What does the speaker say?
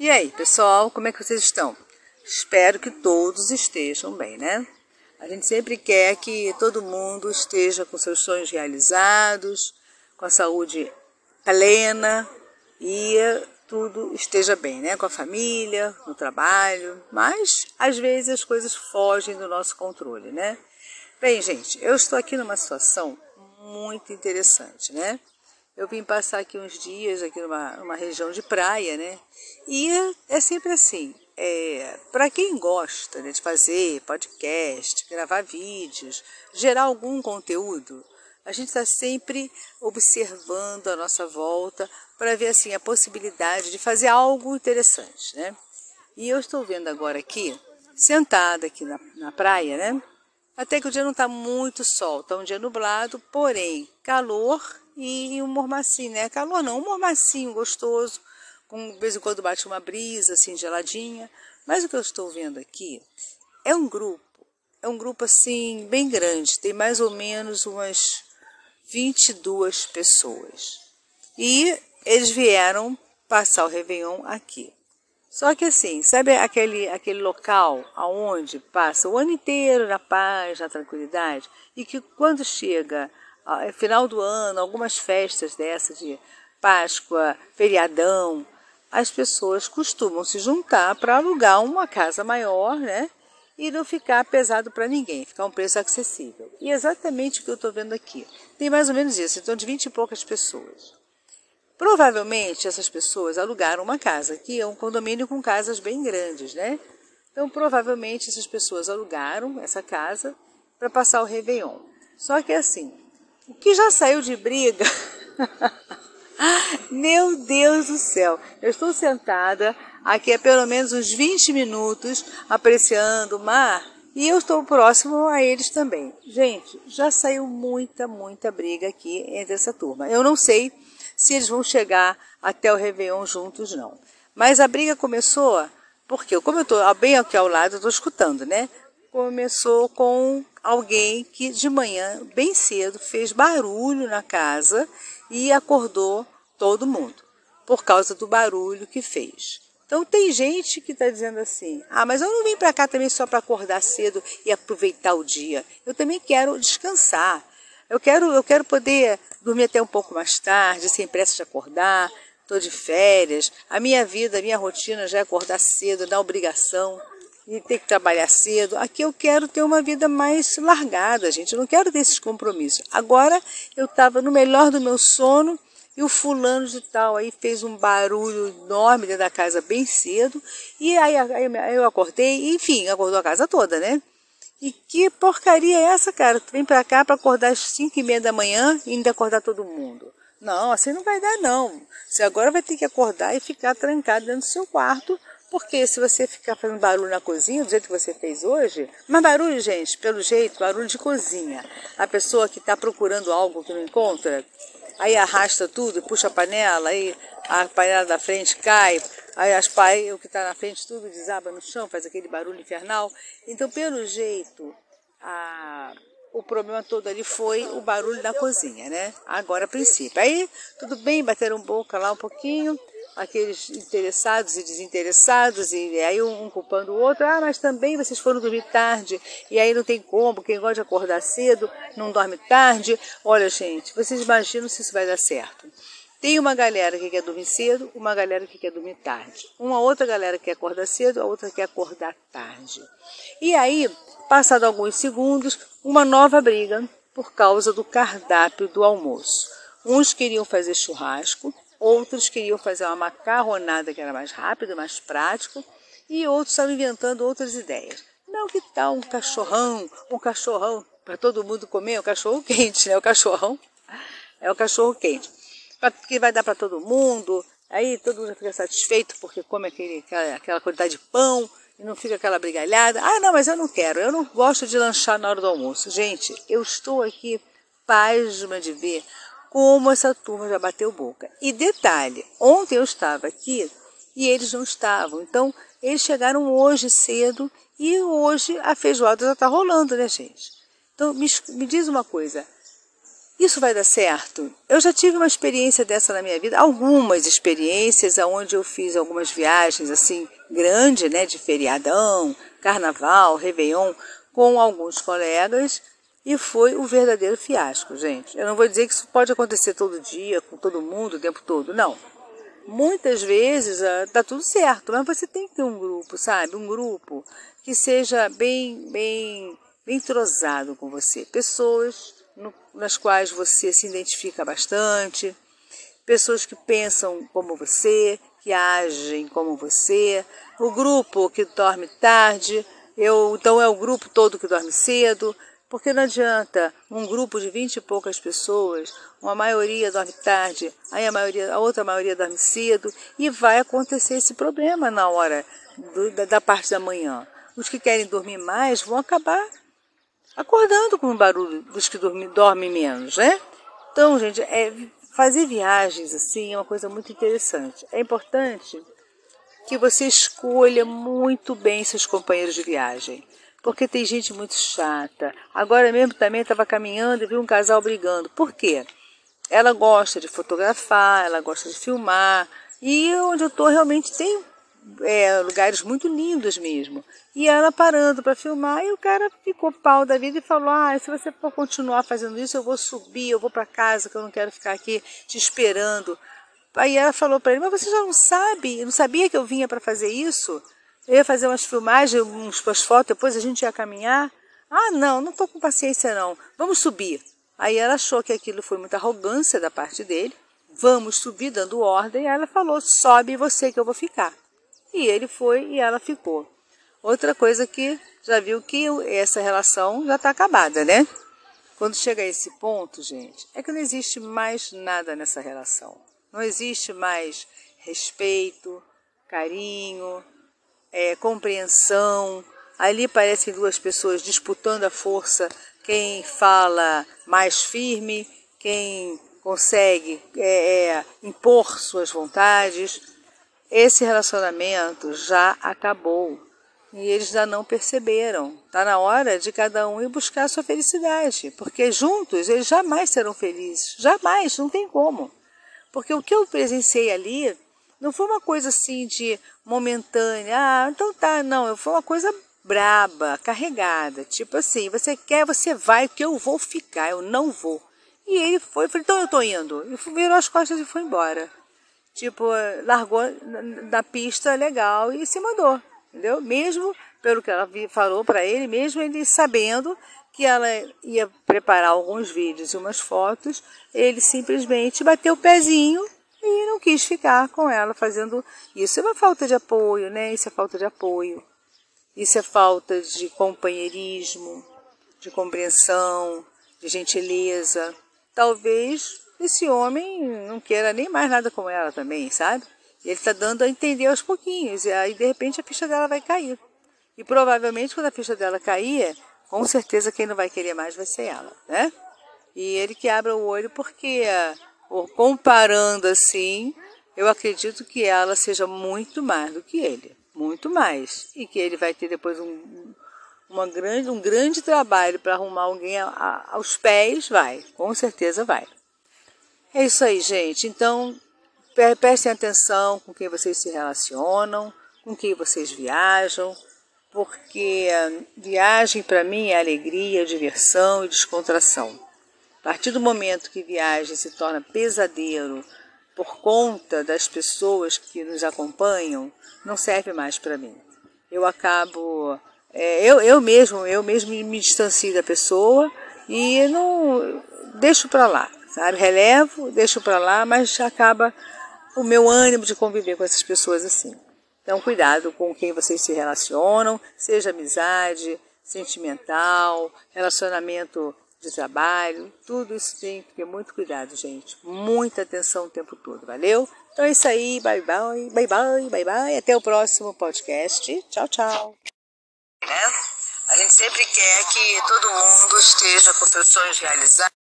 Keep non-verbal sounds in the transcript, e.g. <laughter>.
E aí, pessoal, como é que vocês estão? Espero que todos estejam bem, né? A gente sempre quer que todo mundo esteja com seus sonhos realizados, com a saúde plena e tudo esteja bem, né? Com a família, no trabalho, mas às vezes as coisas fogem do nosso controle, né? Bem, gente, eu estou aqui numa situação muito interessante, né? Eu vim passar aqui uns dias aqui numa, numa região de praia, né? E é, é sempre assim, é, para quem gosta né, de fazer podcast, gravar vídeos, gerar algum conteúdo, a gente está sempre observando a nossa volta para ver assim a possibilidade de fazer algo interessante, né? E eu estou vendo agora aqui, sentada aqui na, na praia, né? Até que o dia não está muito sol, está um dia nublado, porém calor e um mormacinho, né? Calor não, um mormacinho gostoso, com de vez em quando bate uma brisa assim geladinha. Mas o que eu estou vendo aqui é um grupo, é um grupo assim bem grande, tem mais ou menos umas 22 pessoas. E eles vieram passar o Réveillon aqui. Só que assim, sabe aquele, aquele local aonde passa o ano inteiro na paz, na tranquilidade, e que quando chega é final do ano, algumas festas dessas de Páscoa, feriadão, as pessoas costumam se juntar para alugar uma casa maior, né? E não ficar pesado para ninguém, ficar um preço acessível. E é exatamente o que eu estou vendo aqui. Tem mais ou menos isso, então de 20 e poucas pessoas. Provavelmente essas pessoas alugaram uma casa, que é um condomínio com casas bem grandes, né? Então provavelmente essas pessoas alugaram essa casa para passar o Réveillon. Só que assim, o que já saiu de briga, <laughs> meu Deus do céu, eu estou sentada aqui há pelo menos uns 20 minutos apreciando o mar e eu estou próximo a eles também. Gente, já saiu muita, muita briga aqui entre essa turma. Eu não sei se eles vão chegar até o Réveillon juntos, não. Mas a briga começou porque, como eu estou bem aqui ao lado, eu estou escutando, né? Começou com alguém que de manhã, bem cedo, fez barulho na casa e acordou todo mundo, por causa do barulho que fez. Então tem gente que está dizendo assim, ah, mas eu não vim para cá também só para acordar cedo e aproveitar o dia. Eu também quero descansar. Eu quero, eu quero poder dormir até um pouco mais tarde, sem pressa de acordar, estou de férias. A minha vida, a minha rotina já é acordar cedo, dar obrigação e ter que trabalhar cedo. Aqui eu quero ter uma vida mais largada, gente. Eu não quero ter esses compromissos. Agora eu estava no melhor do meu sono e o fulano de tal aí fez um barulho enorme dentro da casa bem cedo. E aí, aí eu acordei, enfim, acordou a casa toda, né? E que porcaria é essa, cara? Tu vem pra cá pra acordar às 5 e meia da manhã e ainda acordar todo mundo. Não, assim não vai dar não. Você agora vai ter que acordar e ficar trancado dentro do seu quarto, porque se você ficar fazendo barulho na cozinha, do jeito que você fez hoje, mas barulho, gente, pelo jeito, barulho de cozinha. A pessoa que está procurando algo que não encontra, aí arrasta tudo, puxa a panela, aí a panela da frente cai, Aí as pai, o que está na frente, tudo desaba no chão, faz aquele barulho infernal. Então, pelo jeito, a, o problema todo ali foi o barulho da cozinha, né? Agora, a princípio. Aí, tudo bem, bateram boca lá um pouquinho, aqueles interessados e desinteressados, e aí um, um culpando o outro. Ah, mas também vocês foram dormir tarde, e aí não tem como, quem gosta de acordar cedo não dorme tarde. Olha, gente, vocês imaginam se isso vai dar certo. Tem uma galera que quer dormir cedo, uma galera que quer dormir tarde. Uma outra galera que quer acordar cedo, a outra quer acordar tarde. E aí, passado alguns segundos, uma nova briga por causa do cardápio do almoço. Uns queriam fazer churrasco, outros queriam fazer uma macarronada que era mais rápido, mais prático, e outros estavam inventando outras ideias. Não, que tal um cachorrão, um cachorrão para todo mundo comer, um cachorro quente, né? O cachorrão é o cachorro quente que vai dar para todo mundo, aí todo mundo fica satisfeito porque come aquele, aquela, aquela quantidade de pão e não fica aquela brigalhada. Ah, não, mas eu não quero, eu não gosto de lanchar na hora do almoço. Gente, eu estou aqui pasma de ver como essa turma já bateu boca. E detalhe, ontem eu estava aqui e eles não estavam. Então, eles chegaram hoje cedo e hoje a feijoada já está rolando, né, gente? Então, me, me diz uma coisa. Isso vai dar certo? Eu já tive uma experiência dessa na minha vida, algumas experiências onde eu fiz algumas viagens assim, grande, né, de feriadão, carnaval, réveillon, com alguns colegas e foi o um verdadeiro fiasco, gente. Eu não vou dizer que isso pode acontecer todo dia, com todo mundo, o tempo todo, não. Muitas vezes ah, tudo certo, mas você tem que ter um grupo, sabe? Um grupo que seja bem, bem, bem entrosado com você. Pessoas no, nas quais você se identifica bastante, pessoas que pensam como você, que agem como você, o grupo que dorme tarde, eu, então é o grupo todo que dorme cedo, porque não adianta um grupo de vinte e poucas pessoas, uma maioria dorme tarde, aí a, maioria, a outra maioria dorme cedo, e vai acontecer esse problema na hora do, da, da, parte da manhã. Os que querem dormir mais vão acabar acordando com o barulho dos que dormem, dormem menos, né? Então, gente, é, fazer viagens assim é uma coisa muito interessante. É importante que você escolha muito bem seus companheiros de viagem porque tem gente muito chata. Agora mesmo também estava caminhando e vi um casal brigando. Por quê? Ela gosta de fotografar, ela gosta de filmar, e onde eu estou realmente tem é, lugares muito lindos mesmo. E ela parando para filmar, e o cara ficou pau da vida e falou: Ah, se você for continuar fazendo isso, eu vou subir, eu vou para casa, que eu não quero ficar aqui te esperando. Aí ela falou para ele: Mas você já não sabe? Não sabia que eu vinha para fazer isso? Eu ia fazer umas filmagens, umas fotos, depois a gente ia caminhar. Ah, não, não estou com paciência não. Vamos subir. Aí ela achou que aquilo foi muita arrogância da parte dele. Vamos subir dando ordem. Aí ela falou: sobe você que eu vou ficar. E ele foi e ela ficou. Outra coisa que já viu que essa relação já está acabada, né? Quando chega a esse ponto, gente, é que não existe mais nada nessa relação. Não existe mais respeito, carinho, é, compreensão. Ali parecem duas pessoas disputando a força, quem fala mais firme, quem consegue é, é, impor suas vontades. Esse relacionamento já acabou e eles já não perceberam. Está na hora de cada um ir buscar a sua felicidade, porque juntos eles jamais serão felizes, jamais, não tem como. Porque o que eu presenciei ali não foi uma coisa assim de momentânea. Ah, então tá, não. Foi uma coisa braba, carregada. Tipo assim, você quer, você vai, que eu vou ficar, eu não vou. E ele foi, falei, então eu tô indo. E virou as costas e foi embora. Tipo, largou na pista legal e se mandou, entendeu? Mesmo pelo que ela falou para ele, mesmo ele sabendo que ela ia preparar alguns vídeos e umas fotos, ele simplesmente bateu o pezinho e não quis ficar com ela fazendo isso. É uma falta de apoio, né? Isso é falta de apoio. Isso é falta de companheirismo, de compreensão, de gentileza. Talvez esse homem não queira nem mais nada com ela também, sabe? Ele está dando a entender aos pouquinhos, e aí de repente a ficha dela vai cair. E provavelmente quando a ficha dela cair, com certeza quem não vai querer mais vai ser ela, né? E ele que abra o olho porque comparando assim, eu acredito que ela seja muito mais do que ele, muito mais, e que ele vai ter depois um, uma grande, um grande trabalho para arrumar alguém a, a, aos pés, vai, com certeza vai. É isso aí, gente. Então, prestem atenção com quem vocês se relacionam, com quem vocês viajam, porque viagem para mim é alegria, diversão e descontração. A partir do momento que viagem se torna pesadelo por conta das pessoas que nos acompanham, não serve mais para mim. Eu acabo, é, eu, eu mesmo, eu mesmo me distancio da pessoa e não deixo para lá, sabe? Relevo, deixo para lá, mas acaba o meu ânimo de conviver com essas pessoas assim. Então, cuidado com quem vocês se relacionam, seja amizade, sentimental, relacionamento de trabalho, tudo isso tem que ter muito cuidado, gente. Muita atenção o tempo todo, valeu? Então é isso aí, bye bye, bye bye, bye bye. Até o próximo podcast. Tchau, tchau. Né? A gente sempre quer que todo mundo esteja com seus sonhos realizados.